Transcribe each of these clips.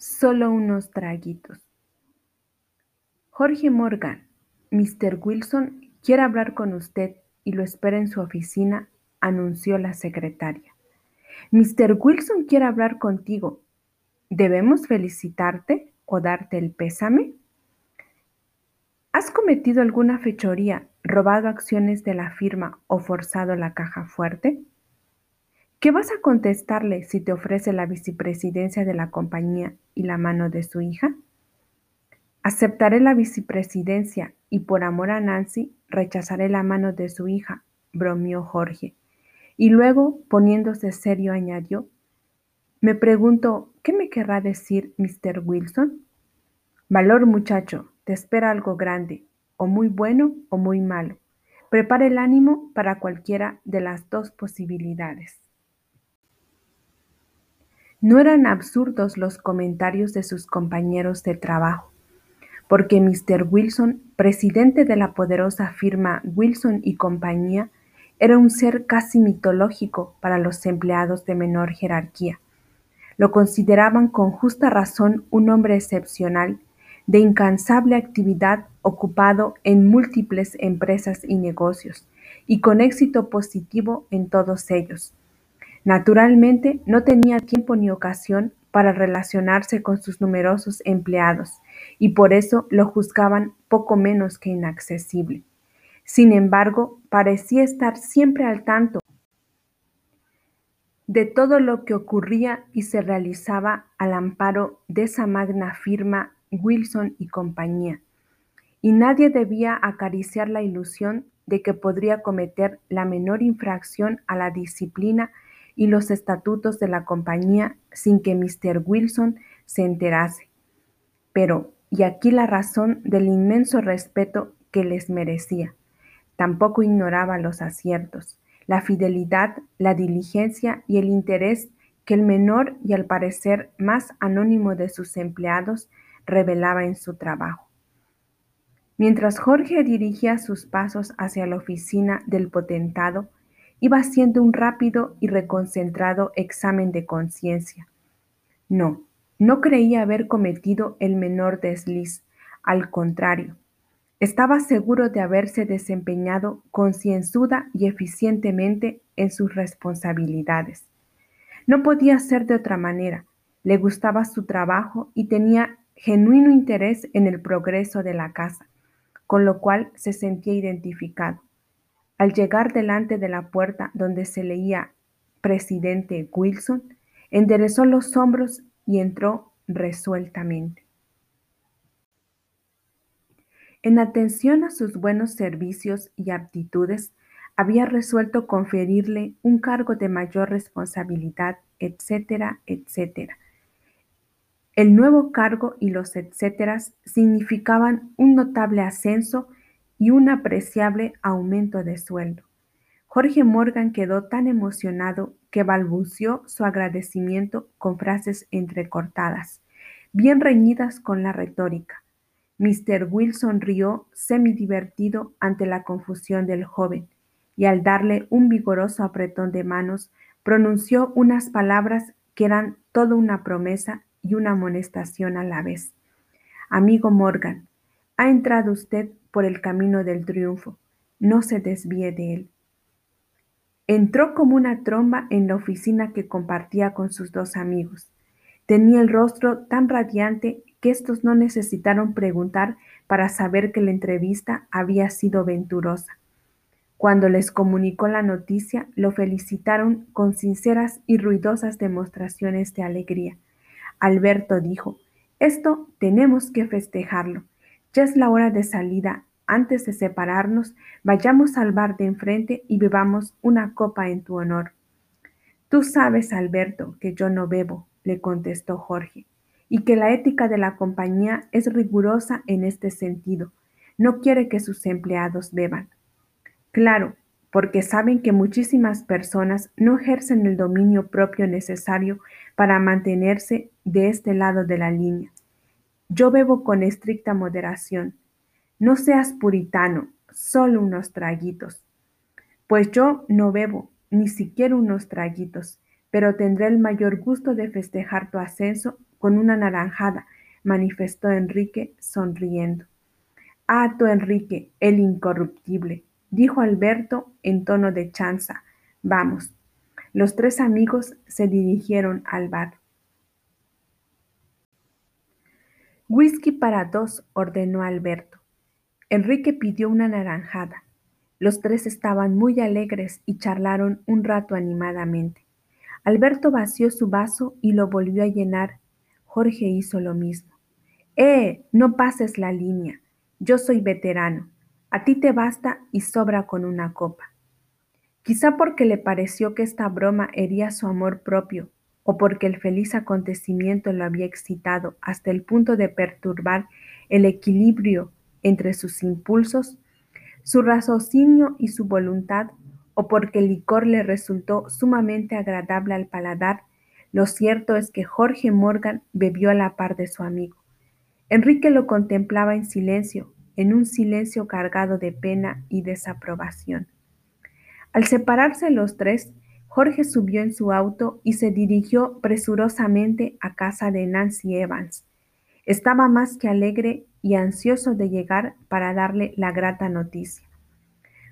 Solo unos traguitos. Jorge Morgan, Mr. Wilson quiere hablar con usted y lo espera en su oficina, anunció la secretaria. Mr. Wilson quiere hablar contigo. ¿Debemos felicitarte o darte el pésame? ¿Has cometido alguna fechoría, robado acciones de la firma o forzado la caja fuerte? ¿Qué vas a contestarle si te ofrece la vicepresidencia de la compañía y la mano de su hija? Aceptaré la vicepresidencia y por amor a Nancy rechazaré la mano de su hija, bromeó Jorge. Y luego, poniéndose serio, añadió, me pregunto, ¿qué me querrá decir Mr. Wilson? Valor, muchacho, te espera algo grande, o muy bueno o muy malo. Prepara el ánimo para cualquiera de las dos posibilidades. No eran absurdos los comentarios de sus compañeros de trabajo, porque Mr. Wilson, presidente de la poderosa firma Wilson y compañía, era un ser casi mitológico para los empleados de menor jerarquía. Lo consideraban con justa razón un hombre excepcional, de incansable actividad ocupado en múltiples empresas y negocios, y con éxito positivo en todos ellos Naturalmente, no tenía tiempo ni ocasión para relacionarse con sus numerosos empleados, y por eso lo juzgaban poco menos que inaccesible. Sin embargo, parecía estar siempre al tanto de todo lo que ocurría y se realizaba al amparo de esa magna firma Wilson y compañía, y nadie debía acariciar la ilusión de que podría cometer la menor infracción a la disciplina y los estatutos de la compañía sin que Mr. Wilson se enterase. Pero, y aquí la razón del inmenso respeto que les merecía, tampoco ignoraba los aciertos, la fidelidad, la diligencia y el interés que el menor y al parecer más anónimo de sus empleados revelaba en su trabajo. Mientras Jorge dirigía sus pasos hacia la oficina del potentado, Iba haciendo un rápido y reconcentrado examen de conciencia. No, no creía haber cometido el menor desliz. Al contrario, estaba seguro de haberse desempeñado concienzuda y eficientemente en sus responsabilidades. No podía ser de otra manera. Le gustaba su trabajo y tenía genuino interés en el progreso de la casa, con lo cual se sentía identificado. Al llegar delante de la puerta donde se leía Presidente Wilson, enderezó los hombros y entró resueltamente. En atención a sus buenos servicios y aptitudes, había resuelto conferirle un cargo de mayor responsabilidad, etcétera, etcétera. El nuevo cargo y los etcéteras significaban un notable ascenso y un apreciable aumento de sueldo. Jorge Morgan quedó tan emocionado que balbuceó su agradecimiento con frases entrecortadas, bien reñidas con la retórica. Mr. Will sonrió semi-divertido ante la confusión del joven, y al darle un vigoroso apretón de manos, pronunció unas palabras que eran toda una promesa y una amonestación a la vez. Amigo Morgan, ha entrado usted por el camino del triunfo, no se desvíe de él. Entró como una tromba en la oficina que compartía con sus dos amigos. Tenía el rostro tan radiante que estos no necesitaron preguntar para saber que la entrevista había sido venturosa. Cuando les comunicó la noticia, lo felicitaron con sinceras y ruidosas demostraciones de alegría. Alberto dijo, esto tenemos que festejarlo. Ya es la hora de salida. Antes de separarnos, vayamos al bar de enfrente y bebamos una copa en tu honor. Tú sabes, Alberto, que yo no bebo, le contestó Jorge, y que la ética de la compañía es rigurosa en este sentido. No quiere que sus empleados beban. Claro, porque saben que muchísimas personas no ejercen el dominio propio necesario para mantenerse de este lado de la línea. Yo bebo con estricta moderación. No seas puritano, solo unos traguitos. Pues yo no bebo, ni siquiera unos traguitos, pero tendré el mayor gusto de festejar tu ascenso con una naranjada, manifestó Enrique sonriendo. Ah, tú Enrique, el incorruptible, dijo Alberto en tono de chanza. Vamos. Los tres amigos se dirigieron al bar. Whisky para dos, ordenó Alberto. Enrique pidió una naranjada. Los tres estaban muy alegres y charlaron un rato animadamente. Alberto vació su vaso y lo volvió a llenar. Jorge hizo lo mismo. ¡Eh! No pases la línea. Yo soy veterano. A ti te basta y sobra con una copa. Quizá porque le pareció que esta broma hería su amor propio o porque el feliz acontecimiento lo había excitado hasta el punto de perturbar el equilibrio entre sus impulsos, su raciocinio y su voluntad, o porque el licor le resultó sumamente agradable al paladar, lo cierto es que Jorge Morgan bebió a la par de su amigo. Enrique lo contemplaba en silencio, en un silencio cargado de pena y desaprobación. Al separarse los tres, Jorge subió en su auto y se dirigió presurosamente a casa de Nancy Evans. Estaba más que alegre y ansioso de llegar para darle la grata noticia.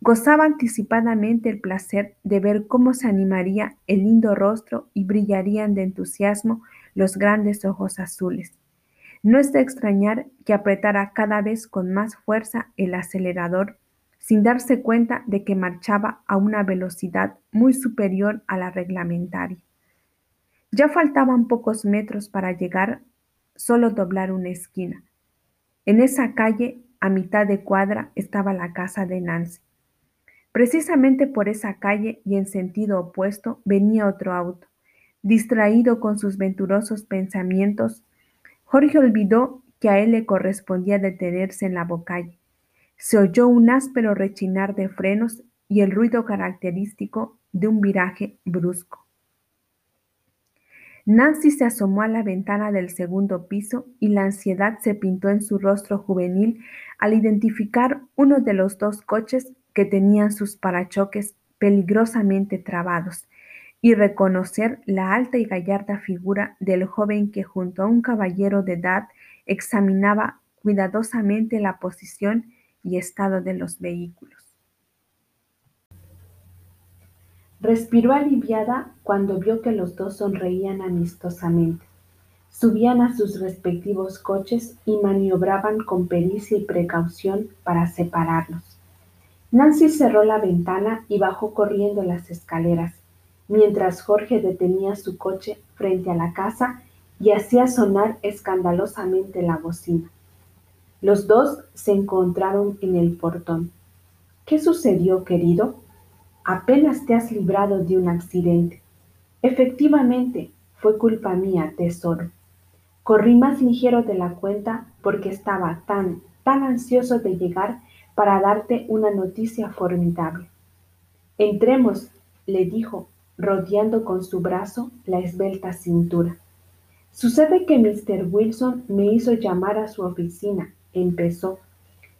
Gozaba anticipadamente el placer de ver cómo se animaría el lindo rostro y brillarían de entusiasmo los grandes ojos azules. No es de extrañar que apretara cada vez con más fuerza el acelerador sin darse cuenta de que marchaba a una velocidad muy superior a la reglamentaria. Ya faltaban pocos metros para llegar, solo doblar una esquina. En esa calle, a mitad de cuadra, estaba la casa de Nancy. Precisamente por esa calle y en sentido opuesto venía otro auto. Distraído con sus venturosos pensamientos, Jorge olvidó que a él le correspondía detenerse en la bocalle se oyó un áspero rechinar de frenos y el ruido característico de un viraje brusco. Nancy se asomó a la ventana del segundo piso y la ansiedad se pintó en su rostro juvenil al identificar uno de los dos coches que tenían sus parachoques peligrosamente trabados y reconocer la alta y gallarda figura del joven que junto a un caballero de edad examinaba cuidadosamente la posición y estado de los vehículos. Respiró aliviada cuando vio que los dos sonreían amistosamente. Subían a sus respectivos coches y maniobraban con pericia y precaución para separarlos. Nancy cerró la ventana y bajó corriendo las escaleras, mientras Jorge detenía su coche frente a la casa y hacía sonar escandalosamente la bocina. Los dos se encontraron en el portón. ¿Qué sucedió, querido? Apenas te has librado de un accidente. Efectivamente, fue culpa mía, tesoro. Corrí más ligero de la cuenta porque estaba tan, tan ansioso de llegar para darte una noticia formidable. Entremos, le dijo, rodeando con su brazo la esbelta cintura. Sucede que Mr. Wilson me hizo llamar a su oficina empezó,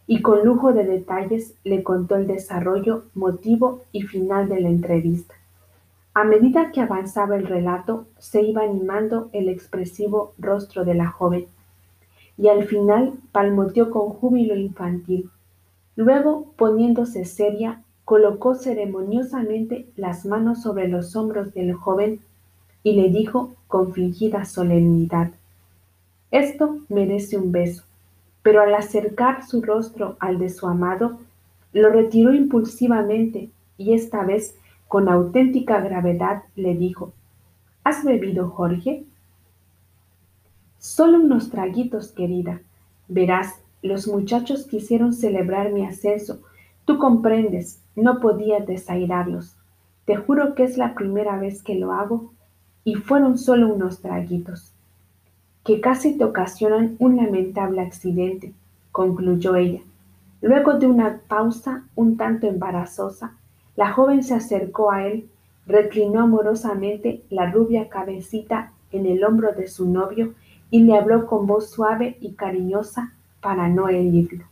y con lujo de detalles le contó el desarrollo, motivo y final de la entrevista. A medida que avanzaba el relato, se iba animando el expresivo rostro de la joven, y al final palmoteó con júbilo infantil. Luego, poniéndose seria, colocó ceremoniosamente las manos sobre los hombros del joven y le dijo con fingida solemnidad, Esto merece un beso pero al acercar su rostro al de su amado, lo retiró impulsivamente y esta vez con auténtica gravedad le dijo, ¿Has bebido, Jorge? Solo unos traguitos, querida. Verás, los muchachos quisieron celebrar mi ascenso. Tú comprendes, no podía desairarlos. Te juro que es la primera vez que lo hago y fueron solo unos traguitos que casi te ocasionan un lamentable accidente, concluyó ella. Luego de una pausa un tanto embarazosa, la joven se acercó a él, reclinó amorosamente la rubia cabecita en el hombro de su novio y le habló con voz suave y cariñosa para no herirlo.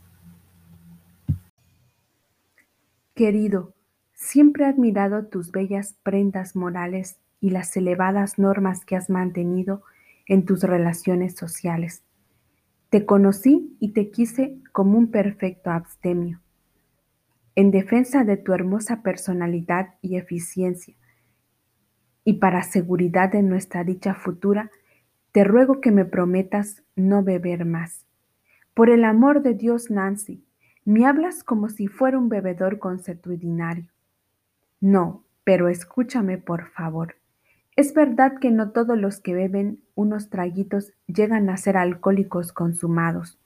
Querido, siempre he admirado tus bellas prendas morales y las elevadas normas que has mantenido en tus relaciones sociales. Te conocí y te quise como un perfecto abstemio. En defensa de tu hermosa personalidad y eficiencia, y para seguridad de nuestra dicha futura, te ruego que me prometas no beber más. Por el amor de Dios, Nancy, me hablas como si fuera un bebedor consuetudinario. No, pero escúchame por favor. Es verdad que no todos los que beben unos traguitos llegan a ser alcohólicos consumados,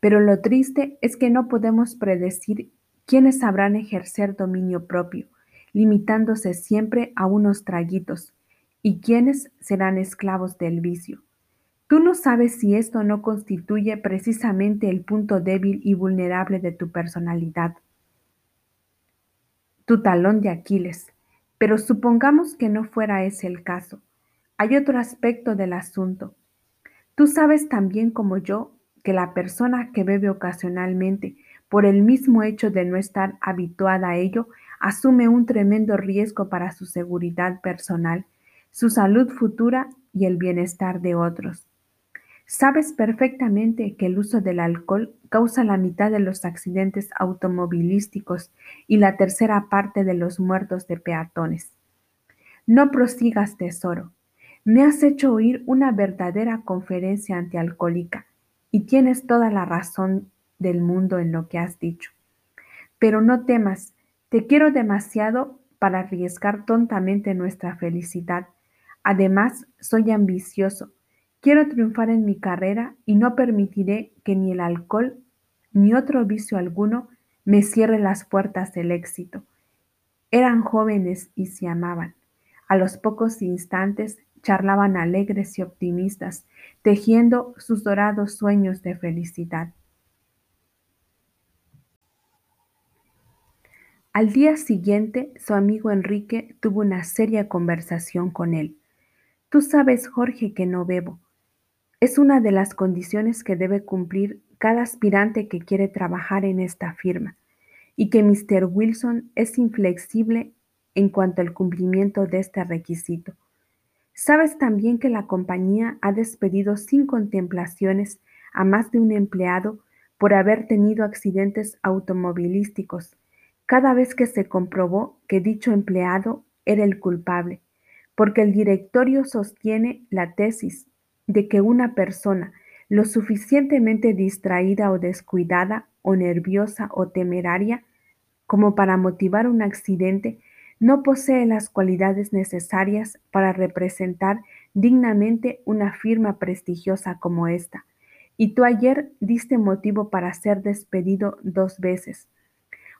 pero lo triste es que no podemos predecir quiénes sabrán ejercer dominio propio, limitándose siempre a unos traguitos, y quiénes serán esclavos del vicio. Tú no sabes si esto no constituye precisamente el punto débil y vulnerable de tu personalidad, tu talón de Aquiles. Pero supongamos que no fuera ese el caso. Hay otro aspecto del asunto. Tú sabes también como yo que la persona que bebe ocasionalmente, por el mismo hecho de no estar habituada a ello, asume un tremendo riesgo para su seguridad personal su salud futura y el bienestar de otros. Sabes perfectamente que el uso del alcohol causa la mitad de los accidentes automovilísticos y la tercera parte de los muertos de peatones. No prosigas, tesoro. Me has hecho oír una verdadera conferencia antialcohólica y tienes toda la razón del mundo en lo que has dicho. Pero no temas, te quiero demasiado para arriesgar tontamente nuestra felicidad Además, soy ambicioso. Quiero triunfar en mi carrera y no permitiré que ni el alcohol ni otro vicio alguno me cierre las puertas del éxito. Eran jóvenes y se amaban. A los pocos instantes charlaban alegres y optimistas, tejiendo sus dorados sueños de felicidad. Al día siguiente, su amigo Enrique tuvo una seria conversación con él. Tú sabes, Jorge, que no bebo. Es una de las condiciones que debe cumplir cada aspirante que quiere trabajar en esta firma, y que Mr. Wilson es inflexible en cuanto al cumplimiento de este requisito. Sabes también que la compañía ha despedido sin contemplaciones a más de un empleado por haber tenido accidentes automovilísticos, cada vez que se comprobó que dicho empleado era el culpable porque el directorio sostiene la tesis de que una persona lo suficientemente distraída o descuidada o nerviosa o temeraria como para motivar un accidente no posee las cualidades necesarias para representar dignamente una firma prestigiosa como esta. Y tú ayer diste motivo para ser despedido dos veces,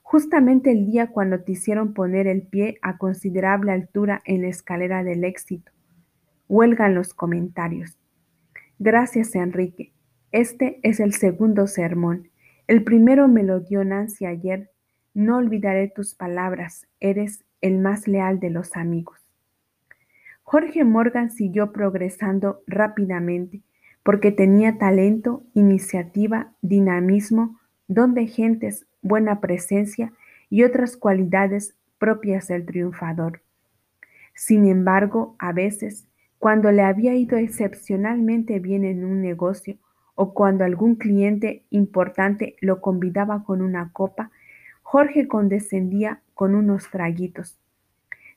justamente el día cuando te hicieron poner el pie a considerable altura en la escalera del éxito. Huelgan los comentarios. Gracias, Enrique. Este es el segundo sermón. El primero me lo dio Nancy ayer. No olvidaré tus palabras. Eres el más leal de los amigos. Jorge Morgan siguió progresando rápidamente porque tenía talento, iniciativa, dinamismo, don de gentes, buena presencia y otras cualidades propias del triunfador. Sin embargo, a veces, cuando le había ido excepcionalmente bien en un negocio o cuando algún cliente importante lo convidaba con una copa, Jorge condescendía con unos traguitos.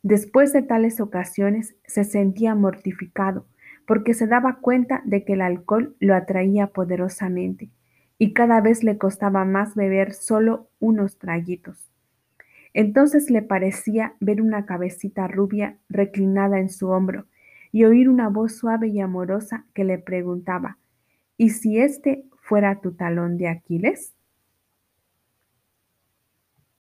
Después de tales ocasiones se sentía mortificado porque se daba cuenta de que el alcohol lo atraía poderosamente y cada vez le costaba más beber solo unos traguitos. Entonces le parecía ver una cabecita rubia reclinada en su hombro y oír una voz suave y amorosa que le preguntaba, ¿y si este fuera tu talón de Aquiles?